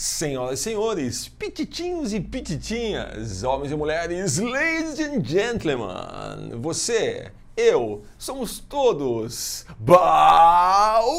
Senhoras e senhores, pititinhos e pititinhas, homens e mulheres, ladies and gentlemen, você, eu, somos todos Balcast!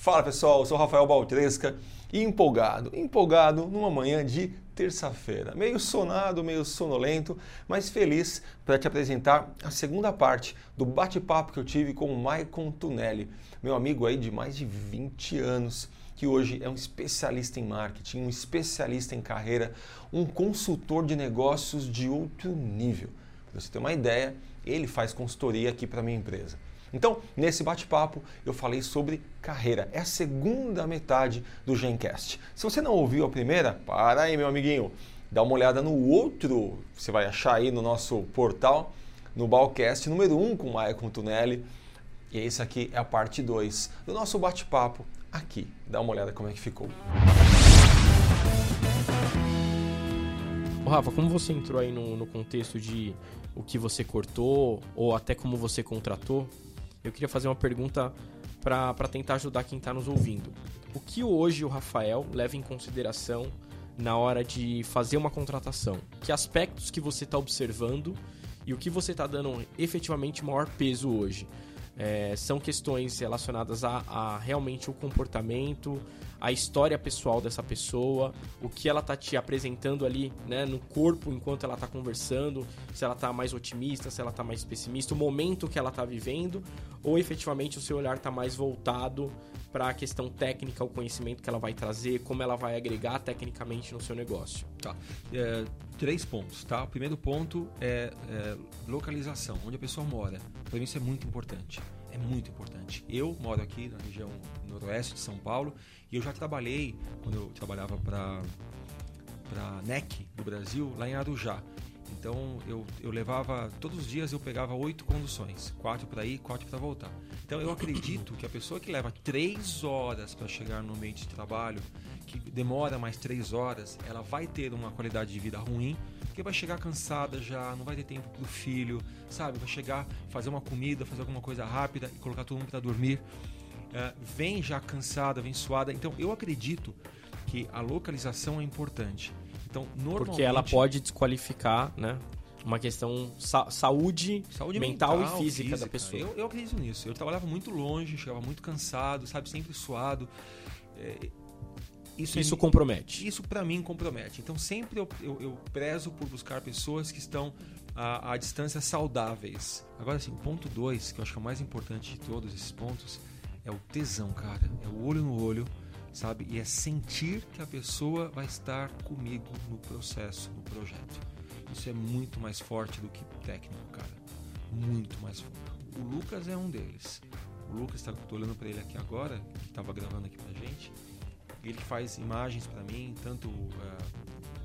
Fala pessoal, eu sou Rafael Baltresca e empolgado, empolgado numa manhã de terça-feira. Meio sonado, meio sonolento, mas feliz para te apresentar a segunda parte do bate-papo que eu tive com o Maicon Tunelli, meu amigo aí de mais de 20 anos que hoje é um especialista em marketing, um especialista em carreira, um consultor de negócios de outro nível. Para você ter uma ideia, ele faz consultoria aqui para minha empresa. Então, nesse bate-papo, eu falei sobre carreira. É a segunda metade do Gencast. Se você não ouviu a primeira, para aí, meu amiguinho. Dá uma olhada no outro, você vai achar aí no nosso portal, no Balcast número 1 um, com o Maicon Tunelli. E esse aqui é a parte 2 do nosso bate-papo aqui. Dá uma olhada como é que ficou. Rafa, como você entrou aí no, no contexto de o que você cortou ou até como você contratou, eu queria fazer uma pergunta para tentar ajudar quem está nos ouvindo. O que hoje o Rafael leva em consideração na hora de fazer uma contratação? Que aspectos que você está observando e o que você está dando efetivamente maior peso hoje? É, são questões relacionadas a, a, realmente o comportamento, a história pessoal dessa pessoa, o que ela tá te apresentando ali né, no corpo enquanto ela tá conversando, se ela tá mais otimista, se ela tá mais pessimista, o momento que ela tá vivendo, ou efetivamente o seu olhar tá mais voltado para a questão técnica, o conhecimento que ela vai trazer, como ela vai agregar tecnicamente no seu negócio. Tá. É, três pontos, tá? O primeiro ponto é, é localização, onde a pessoa mora. Para mim isso é muito importante. É muito importante. Eu moro aqui na região noroeste de São Paulo e eu já trabalhei, quando eu trabalhava para a NEC do Brasil, lá em Arujá. Então eu, eu levava, todos os dias eu pegava oito conduções, quatro para ir, quatro para voltar. Então eu acredito que a pessoa que leva três horas para chegar no ambiente de trabalho, que demora mais três horas, ela vai ter uma qualidade de vida ruim, porque vai chegar cansada já, não vai ter tempo pro filho, sabe? Vai chegar, fazer uma comida, fazer alguma coisa rápida e colocar todo mundo para dormir. Uh, vem já cansada, vem suada. Então eu acredito que a localização é importante. Então, normalmente... Porque ela pode desqualificar, né? Uma questão sa saúde, saúde mental, mental, e física, física, da pessoa. Eu, eu acredito nisso. Eu trabalhava muito longe, chegava muito cansado, sabe? Sempre suado. É, isso, isso é, compromete. Isso para mim compromete. Então sempre eu, eu, eu, prezo por buscar pessoas que estão a, a distâncias saudáveis. Agora assim, ponto 2, que eu acho que é o mais importante de todos esses pontos, é o tesão, cara. É o olho no olho sabe? E é sentir que a pessoa vai estar comigo no processo, no projeto. Isso é muito mais forte do que técnico, cara. Muito mais forte. O Lucas é um deles. O Lucas, tá, tô olhando para ele aqui agora, que estava gravando aqui pra gente. Ele que faz imagens para mim, tanto uh,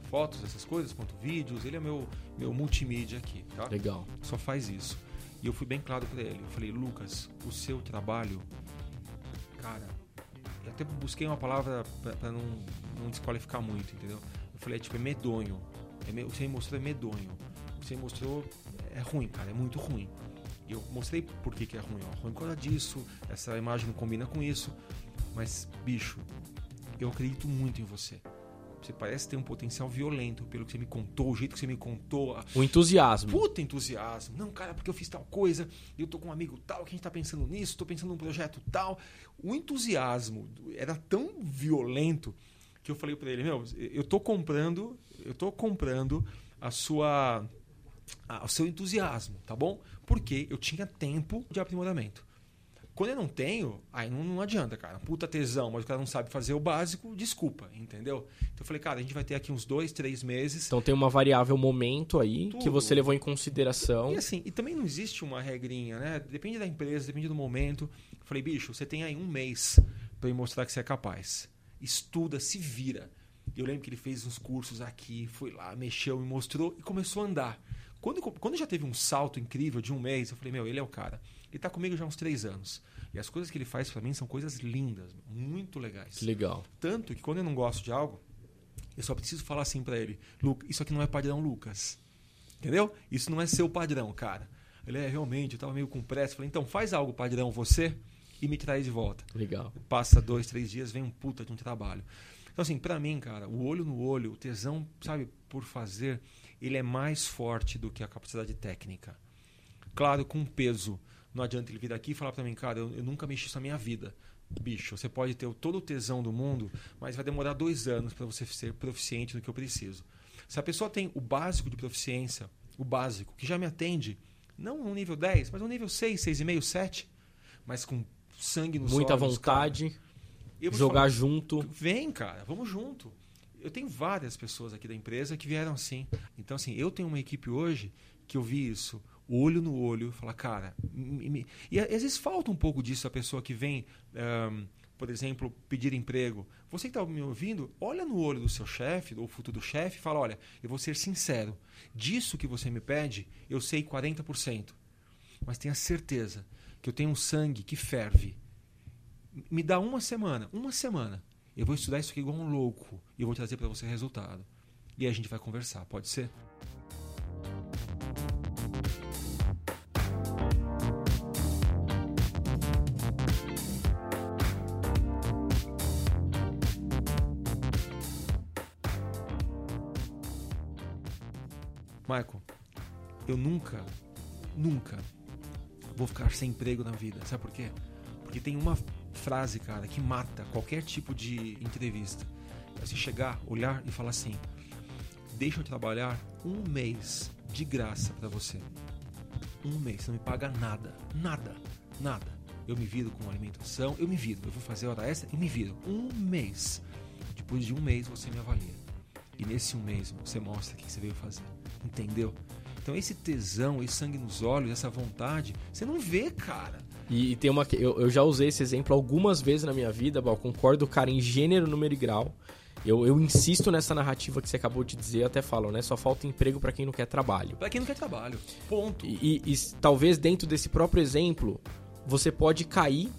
fotos, essas coisas, quanto vídeos. Ele é meu, meu multimídia aqui, tá? Legal. Só faz isso. E eu fui bem claro para ele. Eu falei, Lucas, o seu trabalho, cara, até busquei uma palavra para não, não desqualificar muito, entendeu? Eu falei, é, tipo, é medonho. É me, o que você me mostrou é medonho. O que você me mostrou é ruim, cara, é muito ruim. E eu mostrei por que, que é ruim. Ó. Ruim por causa disso, essa imagem não combina com isso. Mas, bicho, eu acredito muito em você. Você parece ter um potencial violento pelo que você me contou, o jeito que você me contou. O entusiasmo. Puta entusiasmo. Não, cara, porque eu fiz tal coisa, eu tô com um amigo tal, que a gente tá pensando nisso, tô pensando num projeto tal. O entusiasmo era tão violento que eu falei para ele, meu, eu tô comprando, eu tô comprando a sua a, o seu entusiasmo, tá bom? Porque eu tinha tempo de aprimoramento. Quando eu não tenho, aí não, não adianta, cara. Puta tesão, mas o cara não sabe fazer o básico, desculpa, entendeu? Então eu falei, cara, a gente vai ter aqui uns dois, três meses. Então tem uma variável momento aí Tudo. que você levou em consideração. E assim, e também não existe uma regrinha, né? Depende da empresa, depende do momento. Eu falei, bicho, você tem aí um mês para me mostrar que você é capaz. Estuda, se vira. Eu lembro que ele fez uns cursos aqui, foi lá, mexeu, me mostrou e começou a andar. Quando, quando já teve um salto incrível de um mês, eu falei, meu, ele é o cara. Ele está comigo já há uns três anos. E as coisas que ele faz para mim são coisas lindas, muito legais. Legal. Tanto que quando eu não gosto de algo, eu só preciso falar assim para ele: Lucas, isso aqui não é padrão Lucas. Entendeu? Isso não é seu padrão, cara. Ele é realmente, eu tava meio com pressa. Falei, então faz algo padrão você e me traz de volta. Legal. Passa dois, três dias, vem um puta de um trabalho. Então, assim, para mim, cara, o olho no olho, o tesão, sabe, por fazer, ele é mais forte do que a capacidade técnica. Claro, com peso. Não adianta ele vir aqui e falar para mim, cara, eu, eu nunca mexi isso na minha vida. Bicho, você pode ter todo o tesão do mundo, mas vai demorar dois anos para você ser proficiente no que eu preciso. Se a pessoa tem o básico de proficiência, o básico, que já me atende, não no nível 10, mas no nível 6, 6,5, 7, mas com sangue no Muita olhos, vontade, jogar falar, junto. Vem, cara, vamos junto. Eu tenho várias pessoas aqui da empresa que vieram assim. Então, assim, eu tenho uma equipe hoje que eu vi isso olho no olho, falar, cara. Me, me... E às vezes falta um pouco disso a pessoa que vem, um, por exemplo, pedir emprego. Você que está me ouvindo, olha no olho do seu chefe, ou futuro chefe, e fala: olha, eu vou ser sincero. Disso que você me pede, eu sei 40%. Mas tenha certeza que eu tenho um sangue que ferve. Me dá uma semana, uma semana. Eu vou estudar isso aqui igual um louco e eu vou trazer para você resultado. E aí a gente vai conversar, pode ser? Michael, eu nunca, nunca vou ficar sem emprego na vida. Sabe por quê? Porque tem uma frase, cara, que mata qualquer tipo de entrevista. É você chegar, olhar e falar assim: deixa eu trabalhar um mês de graça para você. Um mês, você não me paga nada, nada, nada. Eu me viro com alimentação, eu me viro. Eu vou fazer hora extra, eu me viro. Um mês. Depois de um mês você me avalia. E nesse um mês você mostra o que você veio fazer. Entendeu? Então esse tesão, esse sangue nos olhos, essa vontade, você não vê, cara. E, e tem uma. Eu, eu, já usei esse exemplo algumas vezes na minha vida, Bal, concordo, cara, em gênero, número e grau. Eu, eu insisto nessa narrativa que você acabou de dizer, até falo, né? Só falta emprego para quem não quer trabalho. Para quem não quer trabalho. Ponto. E, e, e talvez dentro desse próprio exemplo, você pode cair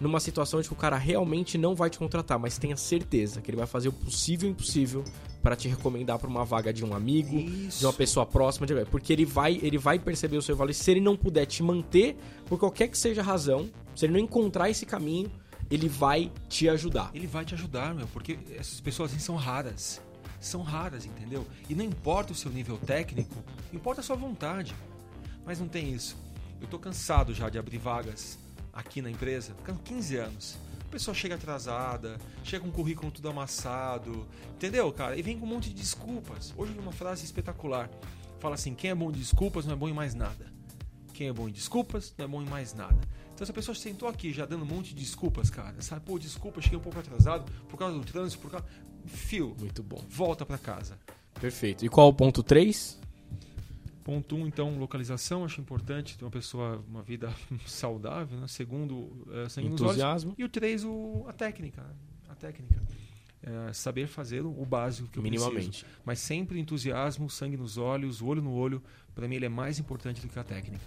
numa situação de que o cara realmente não vai te contratar, mas tenha certeza que ele vai fazer o possível e impossível para te recomendar para uma vaga de um amigo, Isso. de uma pessoa próxima, de... porque ele vai, ele vai perceber o seu valor. Se ele não puder te manter, por qualquer que seja a razão, se ele não encontrar esse caminho, ele vai te ajudar. Ele vai te ajudar, meu, porque essas pessoas assim são raras. São raras, entendeu? E não importa o seu nível técnico, importa a sua vontade. Mas não tem isso. Eu tô cansado já de abrir vagas aqui na empresa, 15 anos. A pessoa chega atrasada, chega com o currículo tudo amassado, entendeu, cara? E vem com um monte de desculpas. Hoje eu vi uma frase espetacular. Fala assim: quem é bom de desculpas não é bom em mais nada. Quem é bom em desculpas não é bom em mais nada. Então essa pessoa sentou aqui já dando um monte de desculpas, cara. Sabe, pô, desculpa, cheguei um pouco atrasado por causa do trânsito, por causa. Fio. Muito bom. Volta para casa. Perfeito. E qual o ponto 3? Ponto um, então, localização, acho importante ter uma pessoa, uma vida saudável, né? Segundo, é, sangue Entusiasmo. E o três, o, a técnica. A técnica. É, saber fazer o básico que eu Minimamente. preciso. Mas sempre entusiasmo, sangue nos olhos, olho no olho. Para mim, ele é mais importante do que a técnica.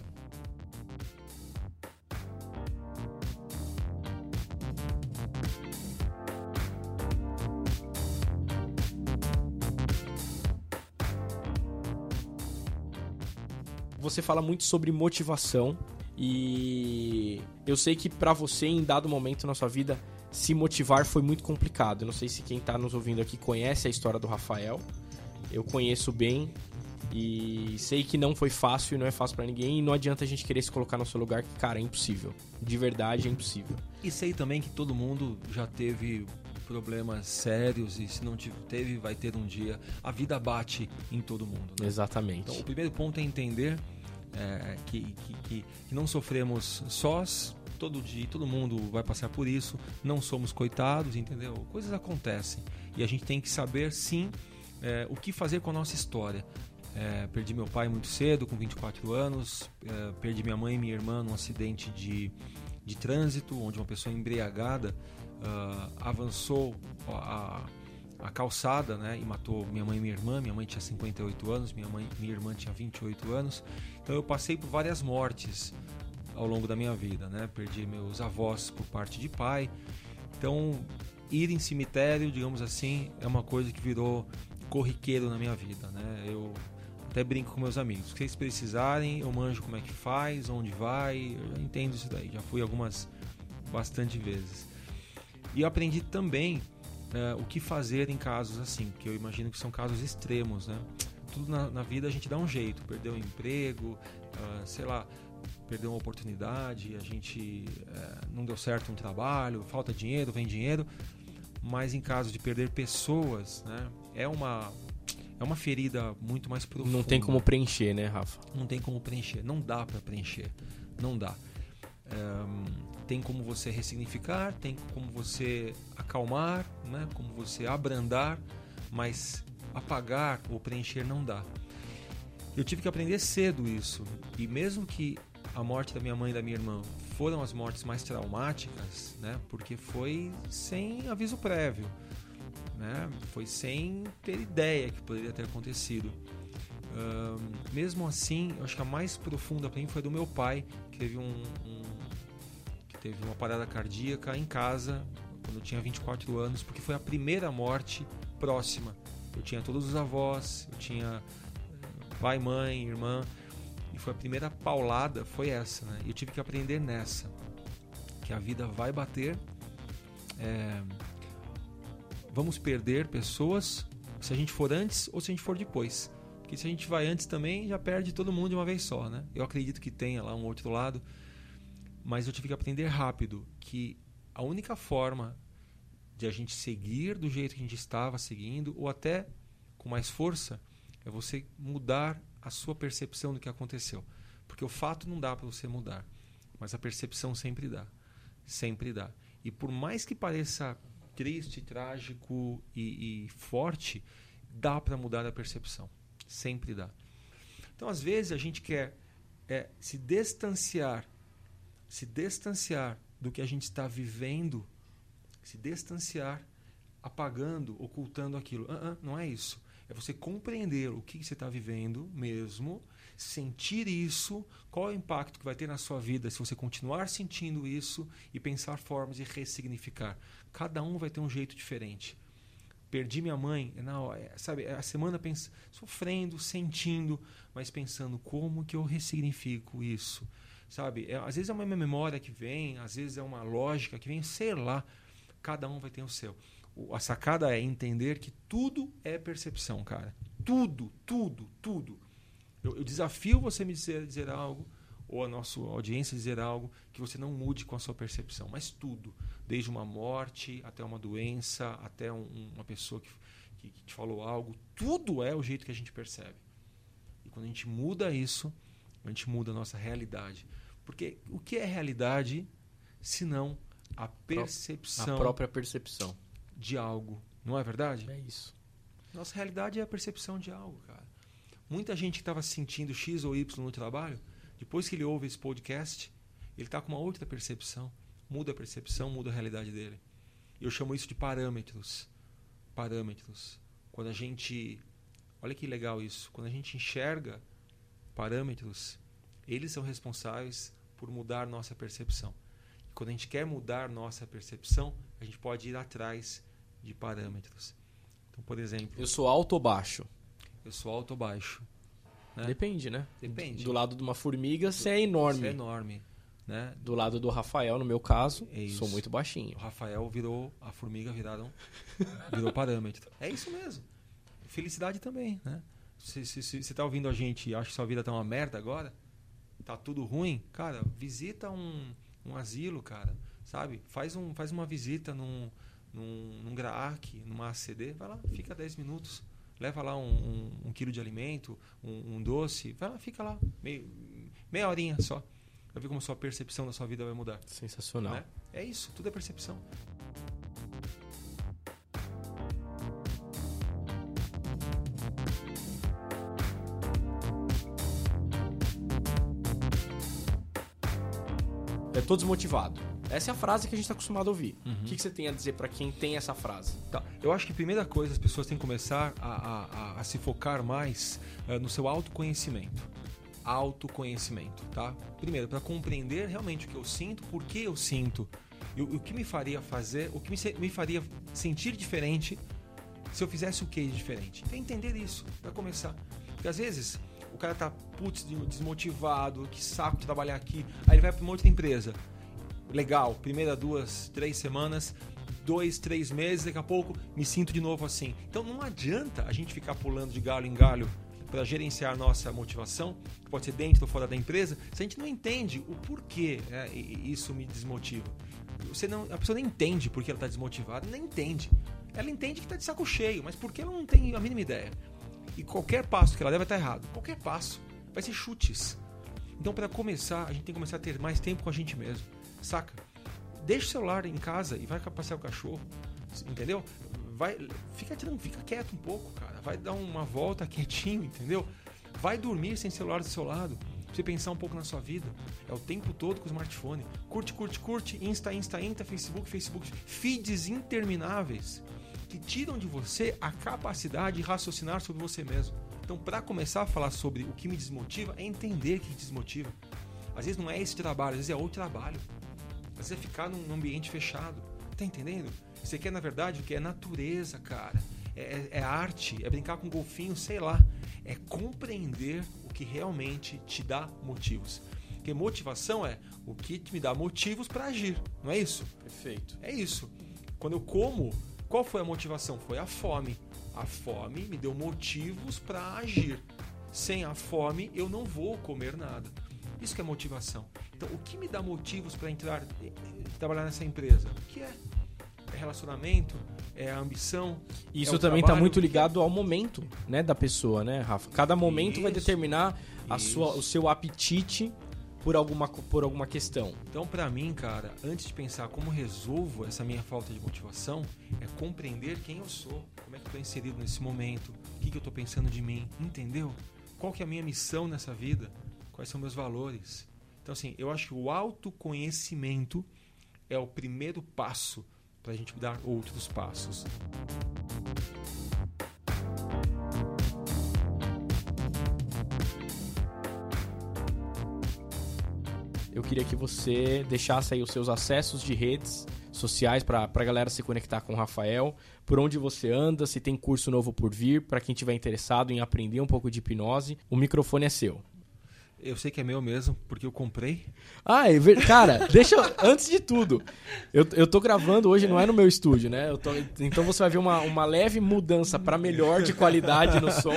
Você fala muito sobre motivação e eu sei que para você em dado momento na sua vida se motivar foi muito complicado. Eu não sei se quem tá nos ouvindo aqui conhece a história do Rafael. Eu conheço bem e sei que não foi fácil e não é fácil para ninguém e não adianta a gente querer se colocar no seu lugar que, cara, é impossível. De verdade é impossível. E sei também que todo mundo já teve problemas sérios e se não teve, vai ter um dia. A vida bate em todo mundo. Né? Exatamente. Então, o primeiro ponto é entender é, que, que, que, não sofremos sós, todo dia, todo mundo vai passar por isso, não somos coitados, entendeu? Coisas acontecem e a gente tem que saber sim é, o que fazer com a nossa história. É, perdi meu pai muito cedo, com 24 anos, é, perdi minha mãe e minha irmã num acidente de, de trânsito, onde uma pessoa embriagada uh, avançou a, a calçada né, e matou minha mãe e minha irmã. Minha mãe tinha 58 anos, minha, mãe, minha irmã tinha 28 anos. Então eu passei por várias mortes ao longo da minha vida. Né? Perdi meus avós por parte de pai. Então ir em cemitério, digamos assim, é uma coisa que virou corriqueiro na minha vida. Né? Eu até brinco com meus amigos. Se vocês precisarem, eu manjo como é que faz, onde vai, eu entendo isso daí. Já fui algumas bastante vezes. E eu aprendi também uh, o que fazer em casos assim, que eu imagino que são casos extremos, né? Tudo na, na vida a gente dá um jeito, perdeu o emprego, uh, sei lá, perdeu uma oportunidade, a gente uh, não deu certo um trabalho, falta dinheiro, vem dinheiro, mas em caso de perder pessoas, né? É uma é uma ferida muito mais profunda. Não tem como preencher, né, Rafa? Não tem como preencher, não dá para preencher, não dá. Um, tem como você ressignificar, tem como você acalmar, né? como você abrandar, mas apagar ou preencher não dá. Eu tive que aprender cedo isso, e mesmo que a morte da minha mãe e da minha irmã foram as mortes mais traumáticas, né? porque foi sem aviso prévio né? Foi sem ter ideia que poderia ter acontecido. Uh, mesmo assim, eu acho que a mais profunda para mim foi do meu pai, que teve um, um, teve uma parada cardíaca em casa quando eu tinha 24 anos, porque foi a primeira morte próxima. Eu tinha todos os avós, eu tinha eh, pai, mãe, irmã, e foi a primeira paulada, foi essa, né? E eu tive que aprender nessa, que a vida vai bater. É, vamos perder pessoas se a gente for antes ou se a gente for depois. Porque se a gente vai antes também, já perde todo mundo de uma vez só, né? Eu acredito que tenha lá um outro lado, mas eu tive que aprender rápido que a única forma de a gente seguir do jeito que a gente estava seguindo, ou até com mais força, é você mudar a sua percepção do que aconteceu. Porque o fato não dá para você mudar, mas a percepção sempre dá. Sempre dá. E por mais que pareça triste, trágico e, e forte, dá para mudar a percepção. Sempre dá. Então, às vezes, a gente quer é, se distanciar, se distanciar do que a gente está vivendo, se distanciar, apagando, ocultando aquilo. Uh -uh, não é isso. É você compreender o que você está vivendo mesmo, sentir isso, qual é o impacto que vai ter na sua vida se você continuar sentindo isso e pensar formas de ressignificar. Cada um vai ter um jeito diferente. Perdi minha mãe, não, é, sabe, é a semana pens sofrendo, sentindo, mas pensando como que eu ressignifico isso, sabe? É, às vezes é uma memória que vem, às vezes é uma lógica que vem, sei lá. Cada um vai ter o seu. O, a sacada é entender que tudo é percepção, cara. Tudo, tudo, tudo. Eu, eu desafio você me dizer, dizer algo ou a nossa audiência dizer algo que você não mude com a sua percepção, mas tudo, desde uma morte até uma doença, até um, uma pessoa que, que, que, te falou algo, tudo é o jeito que a gente percebe. E quando a gente muda isso, a gente muda a nossa realidade. Porque o que é realidade se não a percepção. A própria percepção. De algo. Não é verdade? É isso. Nossa realidade é a percepção de algo, cara. Muita gente que estava sentindo X ou Y no trabalho depois que ele ouve esse podcast, ele está com uma outra percepção. Muda a percepção, muda a realidade dele. Eu chamo isso de parâmetros. Parâmetros. Quando a gente. Olha que legal isso. Quando a gente enxerga parâmetros, eles são responsáveis por mudar nossa percepção. E quando a gente quer mudar nossa percepção, a gente pode ir atrás de parâmetros. Então, por exemplo. Eu sou alto ou baixo? Eu sou alto ou baixo. Né? Depende, né? Depende. Do lado de uma formiga, você é enorme. Você é enorme. Né? Do lado do Rafael, no meu caso, é sou muito baixinho. O Rafael virou, a formiga viraram, virou parâmetro. É isso mesmo. Felicidade também, né? Se você está ouvindo a gente e acha que sua vida tá uma merda agora, tá tudo ruim, cara, visita um, um asilo, cara, sabe? Faz, um, faz uma visita num, num, num GRAAC, numa ACD, vai lá, fica 10 minutos leva lá um, um, um quilo de alimento, um, um, doce, vai lá, fica lá, meio, meia horinha só. Vai ver como a sua percepção da sua vida vai mudar. Sensacional. Né? É isso, tudo é percepção. Tô desmotivado. Essa é a frase que a gente está acostumado a ouvir. Uhum. O que, que, você tem a dizer para quem tem essa frase? Tá. Eu acho que a primeira coisa as pessoas têm que começar a, a, a, se focar mais uh, no seu autoconhecimento. Autoconhecimento, tá? Primeiro, para compreender realmente o que eu sinto, por que eu sinto, e o, o que me faria fazer, o que me, me faria sentir diferente se eu fizesse o que de diferente. Então, entender isso, para começar. Porque às vezes o cara tá putz, desmotivado, que saco de trabalhar aqui, aí ele vai para uma outra empresa legal, primeira duas, três semanas, dois, três meses, daqui a pouco me sinto de novo assim. Então não adianta a gente ficar pulando de galho em galho para gerenciar nossa motivação, pode ser dentro ou fora da empresa, se a gente não entende o porquê é, isso me desmotiva. Você não, a pessoa nem entende porque ela está desmotivada, nem entende. Ela entende que está de saco cheio, mas porque ela não tem a mínima ideia. E qualquer passo que ela deve estar tá errado. Qualquer passo vai ser chutes. Então, para começar, a gente tem que começar a ter mais tempo com a gente mesmo. Saca? Deixa o celular em casa e vai passear o cachorro. Entendeu? Vai, fica, fica quieto um pouco, cara. Vai dar uma volta quietinho, entendeu? Vai dormir sem celular do seu lado. Pra você pensar um pouco na sua vida. É o tempo todo com o smartphone. Curte, curte, curte. Insta, Insta, Insta, Facebook, Facebook. Feeds intermináveis que tiram de você a capacidade de raciocinar sobre você mesmo. Então, para começar a falar sobre o que me desmotiva, é entender o que desmotiva. Às vezes não é esse trabalho, às vezes é outro trabalho. Às vezes é ficar num ambiente fechado. Tá entendendo? Você quer, na verdade, o que é natureza, cara. É, é, é arte, é brincar com golfinho, sei lá. É compreender o que realmente te dá motivos. Porque motivação é o que me dá motivos para agir, não é isso? Perfeito. É isso. Quando eu como, qual foi a motivação? Foi a fome. A fome me deu motivos para agir. Sem a fome, eu não vou comer nada. Isso que é motivação. Então, o que me dá motivos para entrar, trabalhar nessa empresa? O que é? É relacionamento? É a ambição? Isso é também está muito ligado ao momento, né, da pessoa, né, Rafa? Cada momento Isso. vai determinar a sua, o seu apetite por alguma, por alguma questão. Então, para mim, cara, antes de pensar como resolvo essa minha falta de motivação, é compreender quem eu sou, como é que eu estou inserido nesse momento, o que, que eu estou pensando de mim, entendeu? Qual que é a minha missão nessa vida? Quais são meus valores? Então, assim, eu acho que o autoconhecimento é o primeiro passo para a gente dar outros passos. Eu queria que você deixasse aí os seus acessos de redes sociais para a galera se conectar com o Rafael, por onde você anda, se tem curso novo por vir, para quem tiver interessado em aprender um pouco de hipnose, o microfone é seu. Eu sei que é meu mesmo, porque eu comprei. Ah, é ver... cara, deixa. Antes de tudo, eu, eu tô gravando hoje, não é no meu estúdio, né? Tô... Então você vai ver uma, uma leve mudança para melhor de qualidade no som.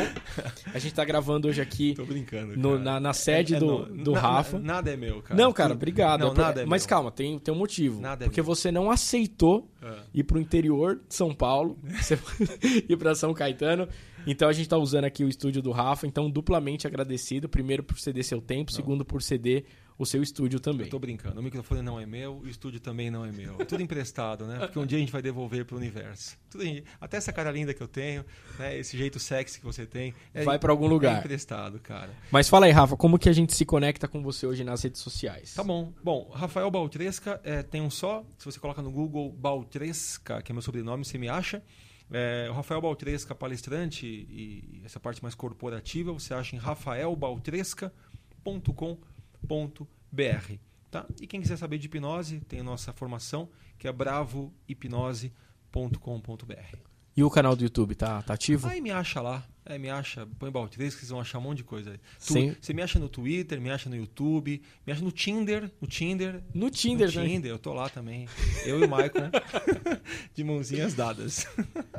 A gente tá gravando hoje aqui. Tô brincando. No, na, na, sede é, é, do, do na, Rafa. Nada é meu, cara. Não, cara, obrigado. Não, nada é Mas meu. calma, tem, tem um motivo. Nada é porque meu. você não aceitou É. ir pro interior de São Paulo, ir para São Caetano. Então a gente tá usando aqui o estúdio do Rafa, então duplamente agradecido, primeiro por ceder seu tempo, Não. segundo por ceder o seu estúdio também. Eu tô brincando. O microfone não é meu, o estúdio também não é meu. Tudo emprestado, né? Porque um dia a gente vai devolver pro universo. Tudo em- Até essa cara linda que eu tenho, né? esse jeito sexy que você tem. É, Vai pra algum É lugar. emprestado, cara. Mas fala aí, Rafa, como que a gente se conecta com você hoje nas redes sociais? Tá bom. Bom, Rafael Baltresca é, tem um só. Se você coloca no Google Baltresca, que é meu sobrenome, você me acha. É, o Rafael Baltresca, palestrante e essa parte mais corporativa, você acha em rafaelbaltresca.com.br. Tá? E quem quiser saber de hipnose, tem a nossa formação, que é bravohipnose.com.br. E o canal do YouTube, tá, tá ativo? Aí me acha lá. É, me acha, põe Baltresca, vocês vão achar um monte de coisa aí. Sim. Você me acha no Twitter, me acha no YouTube, me acha no Tinder, no Tinder, No Tinder, no né? Tinder, eu tô lá também. Eu e o Michael, de mãozinhas dadas.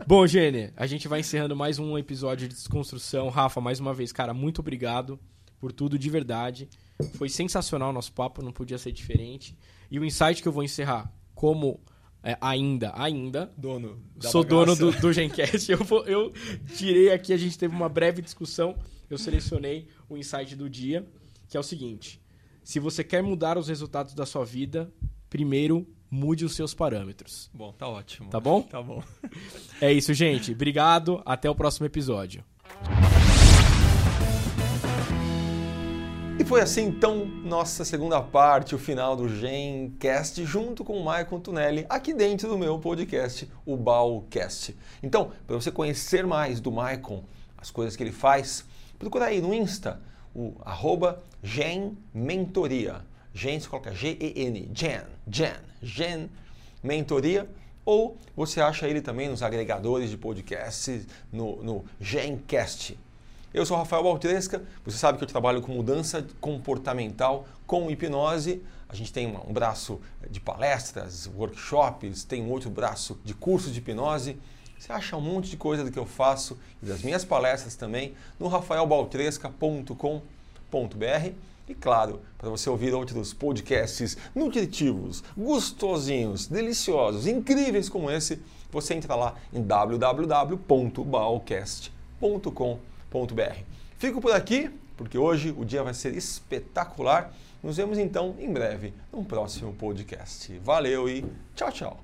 Bom, Gene, a gente vai encerrando mais um episódio de Desconstrução. Rafa, mais uma vez, cara, muito obrigado por tudo de verdade. Foi sensacional o nosso papo, não podia ser diferente. E o insight que eu vou encerrar, como é, ainda, ainda, Dono sou bagaça. dono do, do Gencast, eu, vou- eu tirei aqui, a gente teve uma breve discussão, eu selecionei o insight do dia, que é o seguinte. Se você quer mudar os resultados da sua vida, primeiro mude os seus parâmetros. Bom, tá ótimo. Tá bom? Tá bom. É isso, gente. Obrigado. Até o próximo episódio. E foi assim então nossa segunda parte, o final do Gencast, junto com o Michael Tunelli, aqui dentro do meu podcast, o Balcast. Então, para você conhecer mais do Michael, as coisas que ele faz, procura aí no Insta, o arroba Gen Mentoria. Gen se coloca G-E-N, Gen, Gen, Gen Mentoria. Ou você acha ele também nos agregadores de podcasts, no, no Gencast. Eu sou Rafael Baltresca, você sabe que eu trabalho com mudança comportamental com hipnose. A gente tem um braço de palestras, workshops, tem outro braço de cursos de hipnose. Você acha um monte de coisa do que eu faço e das minhas palestras também no rafaelbaltresca.com.br. E claro, para você ouvir outros podcasts nutritivos, gostosinhos, deliciosos, incríveis como esse, você entra lá em www.balcast.com.br. Fico por aqui, porque hoje o dia vai ser espetacular. Nos vemos então em breve num próximo podcast. Valeu e tchau, tchau.